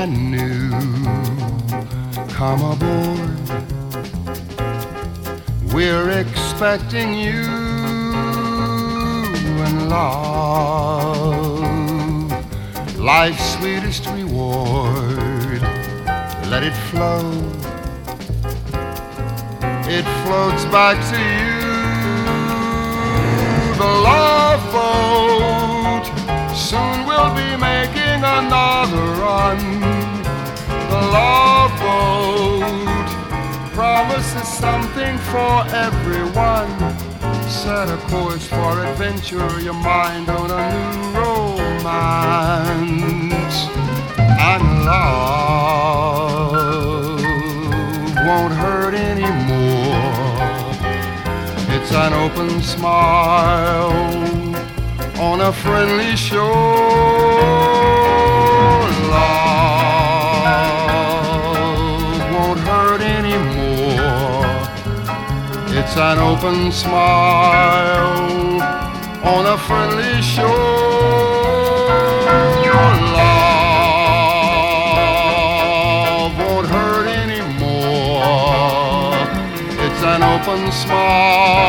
brand new. Come aboard, we're expecting you and love, life's sweetest reward. Let it flow, it floats back to you. The love boat soon we'll be making another run. The love boat promises something for everyone. Set a course for adventure, your mind on a new romance. And love won't hurt anymore. It's an open smile on a friendly shore. Love won't hurt anymore. It's an open smile on a friendly shore. Love won't hurt anymore. It's an open smile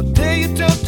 How dare you tell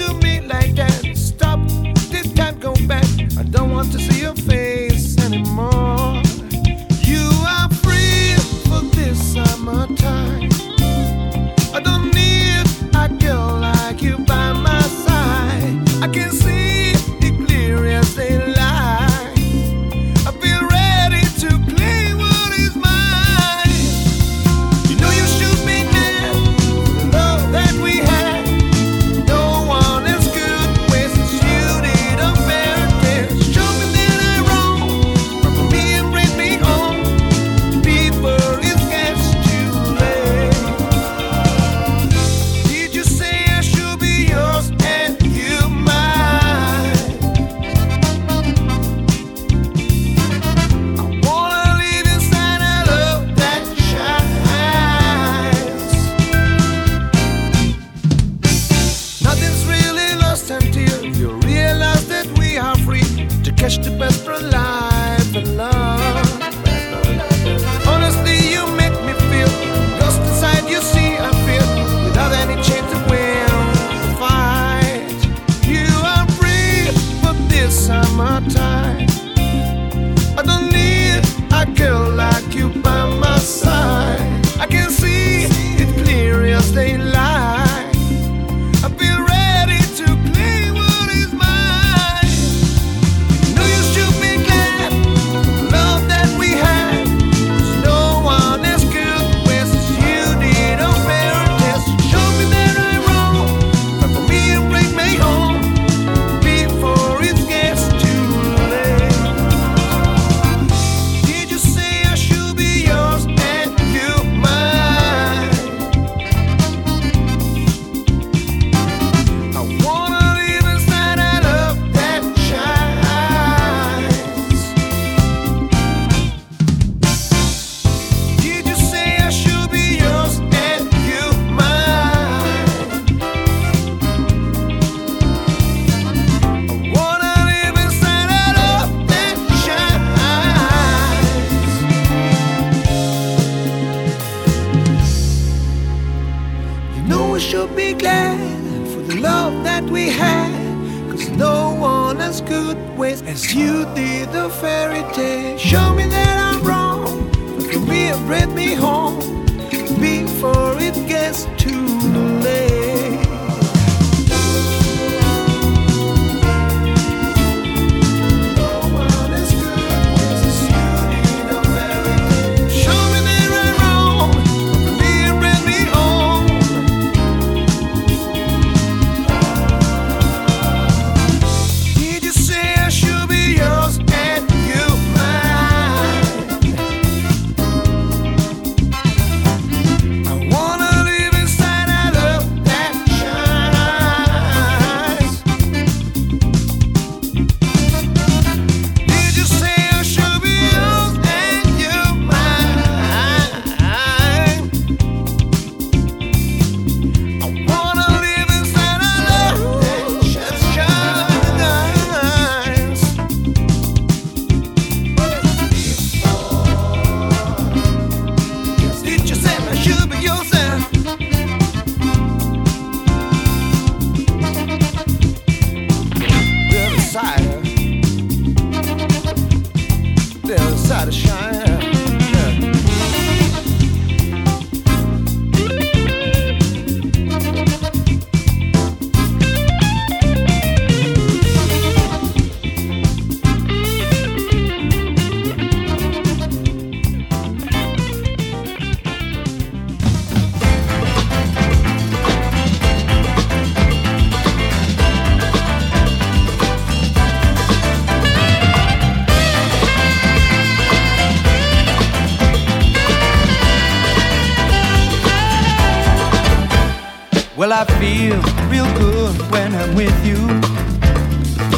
Well, I feel real good when I'm with you.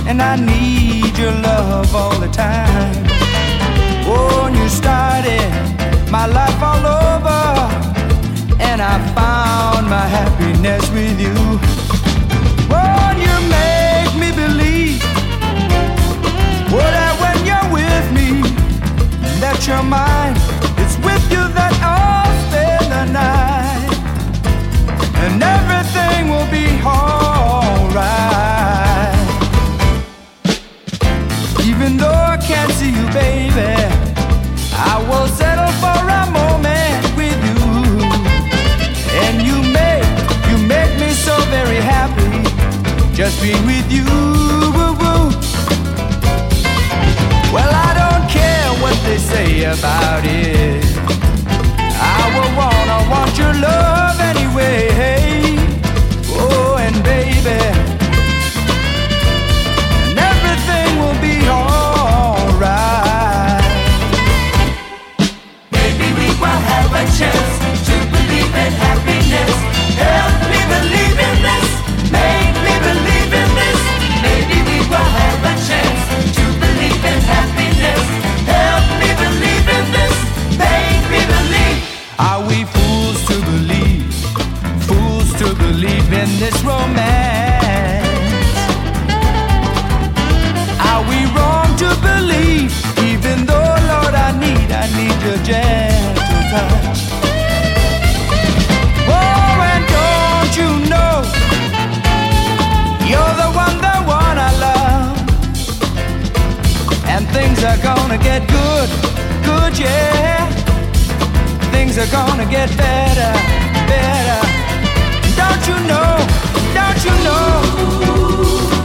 And I need your love all the time. Oh, and you started my life all over. And I found my happiness with you. Oh, you make me believe what I when you're with me. That you're mine. It's with you that I'll spend the night and everything will be alright. Even though I can't see you, baby, I will settle for a moment with you. And you make, you make me so very happy just being with you. Well, I don't care what they say about it want your love anyway. Oh, and baby, and everything will be alright. Maybe we will have a chance to believe in happiness. gentle touch. Oh, and don't you know you're the one, the one I love. And things are gonna get good, good, yeah. Things are gonna get better, better. Don't you know? Don't you know?